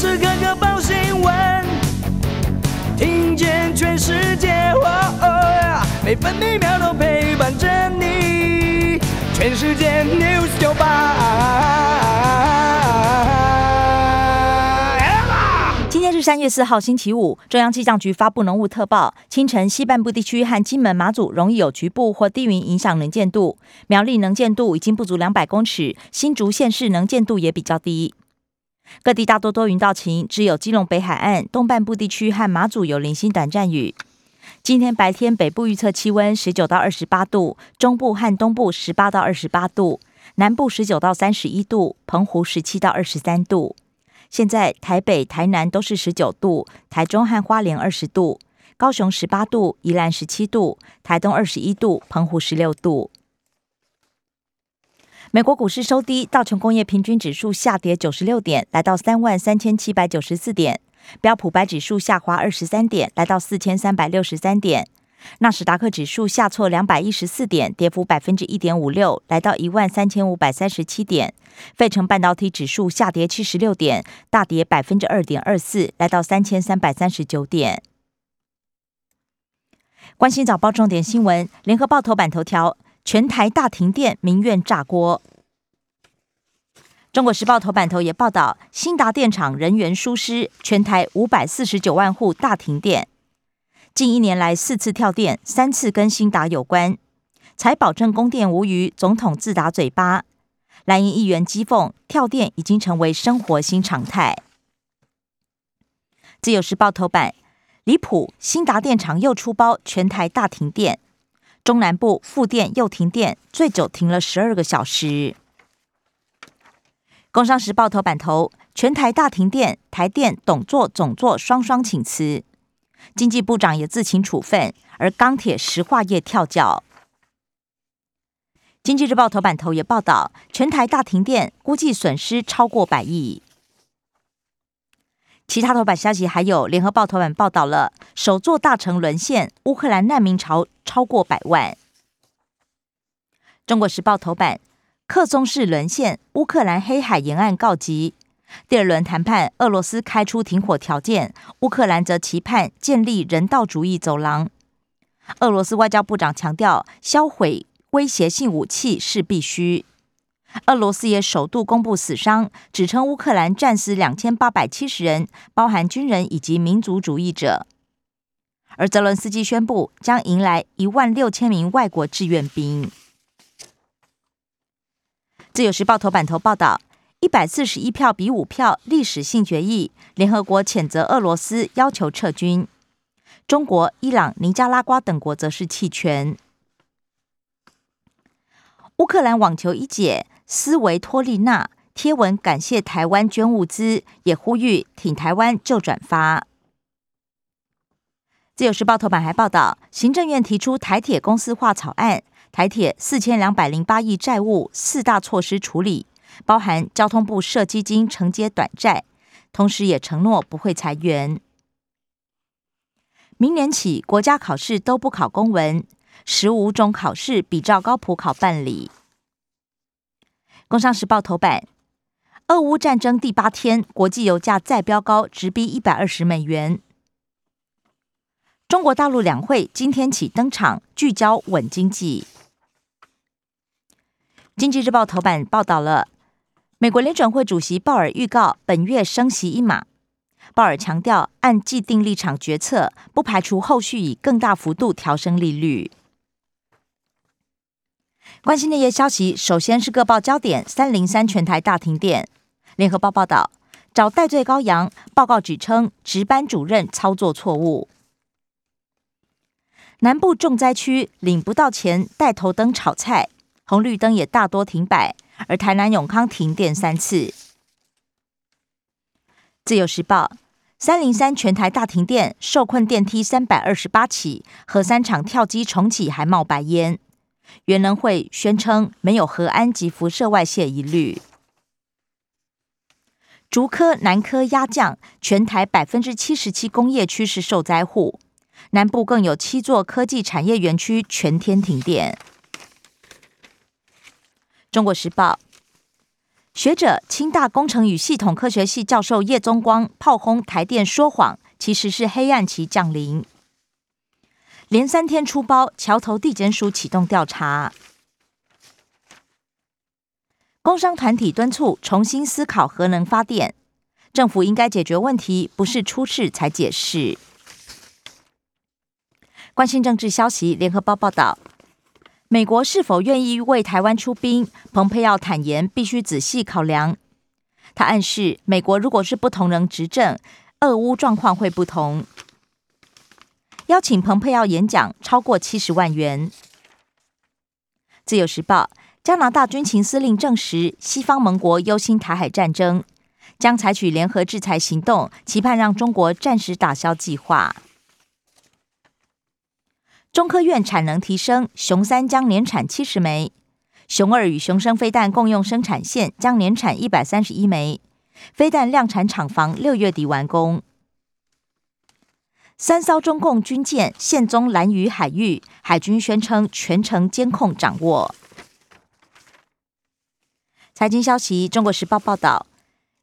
时刻刻报新闻，听见全世界，每分每秒都陪伴着你。全世界 news 九八。今天是三月四号，星期五。中央气象局发布浓雾特报，清晨西半部地区和金门、马祖容易有局部或低云影响能见度。苗栗能见度已经不足两百公尺，新竹县市能见度也比较低。各地大多多云到晴，只有基隆北海岸东半部地区和马祖有零星短暂雨。今天白天北部预测气温十九到二十八度，中部和东部十八到二十八度，南部十九到三十一度，澎湖十七到二十三度。现在台北、台南都是十九度，台中和花莲二十度，高雄十八度，宜兰十七度，台东二十一度，澎湖十六度。美国股市收低，道琼工业平均指数下跌九十六点，来到三万三千七百九十四点；标普白指数下滑二十三点，来到四千三百六十三点；纳斯达克指数下挫两百一十四点，跌幅百分之一点五六，来到一万三千五百三十七点；费城半导体指数下跌七十六点，大跌百分之二点二四，来到三千三百三十九点。关心早报重点新闻，联合报头版头条。全台大停电，民怨炸锅。中国时报头版头也报道，新达电厂人员疏失，全台五百四十九万户大停电。近一年来四次跳电，三次跟新达有关，才保证供电无虞。总统自打嘴巴，蓝营议员讥讽跳电已经成为生活新常态。自由时报头版离谱，新达电厂又出包，全台大停电。中南部复电又停电，最久停了十二个小时。工商时报头版头：全台大停电，台电董座总座双双请辞，经济部长也自请处分，而钢铁石化业跳脚。经济日报头版头也报道，全台大停电，估计损失超过百亿。其他头版消息还有，联合报头版报道了首座大城沦陷，乌克兰难民潮超过百万。中国时报头版，克松市沦陷，乌克兰黑海沿岸告急。第二轮谈判，俄罗斯开出停火条件，乌克兰则期盼建立人道主义走廊。俄罗斯外交部长强调，销毁威胁性武器是必须。俄罗斯也首度公布死伤，指称乌克兰战死两千八百七十人，包含军人以及民族主义者。而泽伦斯基宣布将迎来一万六千名外国志愿兵。自由时报头版头报道：一百四十一票比五票，历史性决议。联合国谴责俄罗斯，要求撤军。中国、伊朗、尼加拉瓜等国则是弃权。乌克兰网球一姐。斯维托利娜贴文感谢台湾捐物资，也呼吁挺台湾就转发。自由时报头版还报道，行政院提出台铁公司化草案，台铁四千两百零八亿债务四大措施处理，包含交通部设基金承接短债，同时也承诺不会裁员。明年起，国家考试都不考公文，十五种考试比照高普考办理。工商时报头版：俄乌战争第八天，国际油价再飙高，直逼一百二十美元。中国大陆两会今天起登场，聚焦稳经济。经济日报头版报道了，美国联准会主席鲍尔预告本月升息一码。鲍尔强调，按既定立场决策，不排除后续以更大幅度调升利率。关心那些消息，首先是各报焦点：三零三全台大停电。联合报报道，找戴罪羔羊，报告指称值班主任操作错误。南部重灾区领不到钱，带头灯炒菜，红绿灯也大多停摆。而台南永康停电三次。自由时报，三零三全台大停电，受困电梯三百二十八起，核三厂跳机重启还冒白烟。原能会宣称没有核安及辐射外泄疑虑。竹科、南科压降，全台百分之七十七工业区是受灾户，南部更有七座科技产业园区全天停电。中国时报，学者清大工程与系统科学系教授叶宗光炮轰台电说谎，其实是黑暗期降临。连三天出包，桥头地检署启动调查。工商团体敦促重新思考核能发电，政府应该解决问题，不是出事才解释。关心政治消息，联合报报道。美国是否愿意为台湾出兵？蓬佩奥坦言，必须仔细考量。他暗示，美国如果是不同人执政，俄乌状况会不同。邀请蓬佩奥演讲，超过七十万元。自由时报，加拿大军情司令证实，西方盟国忧心台海战争，将采取联合制裁行动，期盼让中国暂时打消计划。中科院产能提升，熊三将年产七十枚，熊二与熊升飞弹共用生产线将年产一百三十一枚，飞弹量产厂房六月底完工。三艘中共军舰现踪蓝屿海域，海军宣称全程监控掌握。财经消息，《中国时报》报道，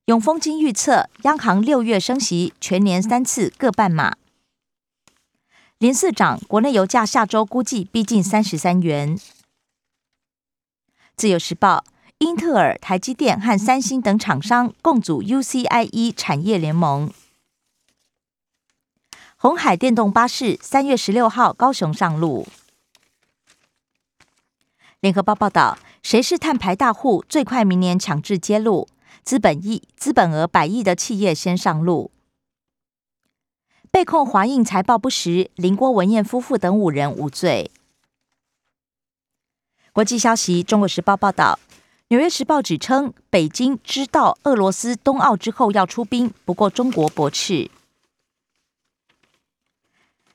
永丰金预测，央行六月升息，全年三次各半码。连四涨，国内油价下周估计逼近三十三元。自由时报，英特尔、台积电和三星等厂商共组 UCIe 产业联盟。红海电动巴士三月十六号高雄上路。联合报报道，谁是碳排大户？最快明年强制揭露，资本亿、资本额百亿的企业先上路。被控华映财报不实，林郭文燕夫妇等五人无罪。国际消息：中国时报报道，纽约时报指称，北京知道俄罗斯冬奥之后要出兵，不过中国驳斥。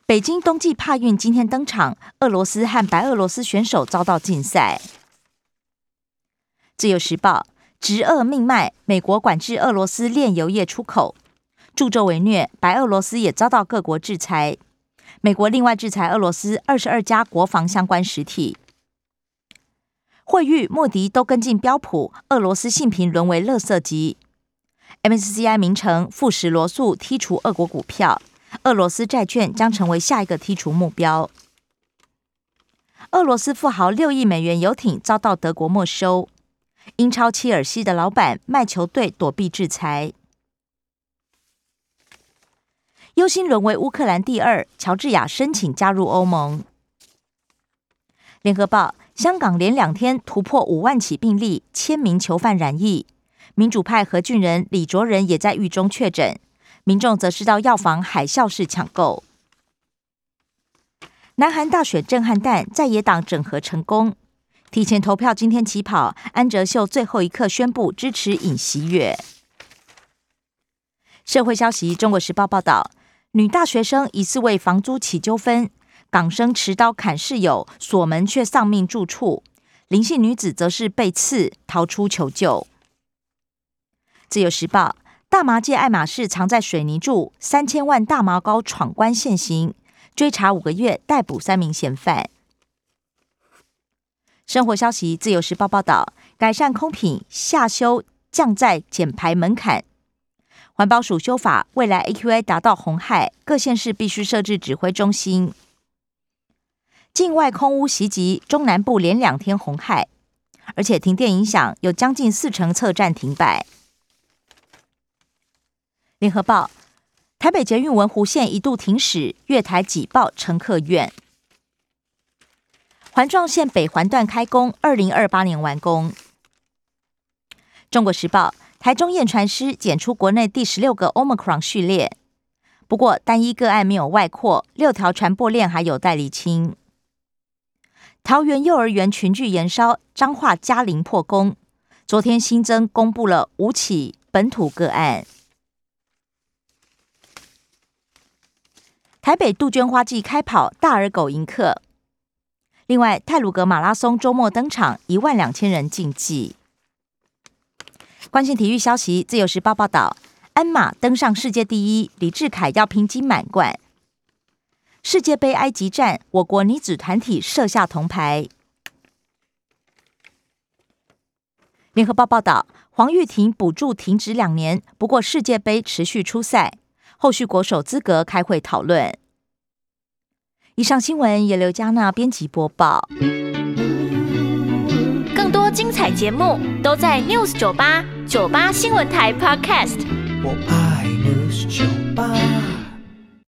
北京冬季帕运今天登场，俄罗斯和白俄罗斯选手遭到禁赛。自由时报：直俄命脉，美国管制俄罗斯炼油业出口。助纣为虐，白俄罗斯也遭到各国制裁。美国另外制裁俄罗斯二十二家国防相关实体。惠誉、莫迪都跟进标普，俄罗斯信评沦为垃圾级。MSCI 名称富时罗素剔除俄国股票，俄罗斯债券将成为下一个剔除目标。俄罗斯富豪六亿美元游艇遭到德国没收。英超切尔西的老板卖球队躲避制裁。忧心沦为乌克兰第二，乔治亚申请加入欧盟。联合报：香港连两天突破五万起病例，千名囚犯染疫。民主派何俊仁、李卓人也在狱中确诊，民众则是到药房海啸式抢购。南韩大选震撼弹，在野党整合成功，提前投票今天起跑。安哲秀最后一刻宣布支持尹锡月。社会消息：中国时报报道。女大学生疑似为房租起纠纷，港生持刀砍室友，锁门却丧命住处。林姓女子则是被刺逃出求救。自由时报：大麻界爱马仕藏在水泥柱，三千万大麻膏闯关现行，追查五个月逮捕三名嫌犯。生活消息：自由时报报道，改善空品下修降载减排门槛。环保署修法，未来 AQI 达到红害，各县市必须设置指挥中心。境外空屋袭击，中南部连两天红害，而且停电影响，有将近四成侧站停摆。联合报：台北捷运文湖线一度停驶，月台挤爆乘客怨。环状线北环段开工，二零二八年完工。中国时报。台中验传师检出国内第十六个 Omicron 序列，不过单一个案没有外扩，六条传播链还有待厘清。桃园幼儿园群聚延烧，彰化嘉陵破功，昨天新增公布了五起本土个案。台北杜鹃花季开跑，大耳狗迎客。另外，泰鲁格马拉松周末登场，一万两千人竞技。关心体育消息，《自由时报》报道，鞍马登上世界第一，李志凯要拼金满贯。世界杯埃及站，我国女子团体设下铜牌。联合报报道，黄玉婷补助停止两年，不过世界杯持续出赛，后续国手资格开会讨论。以上新闻由刘嘉娜编辑播报。更多精彩节目都在 News 九八九八新闻台 Podcast。我爱 News 酒吧。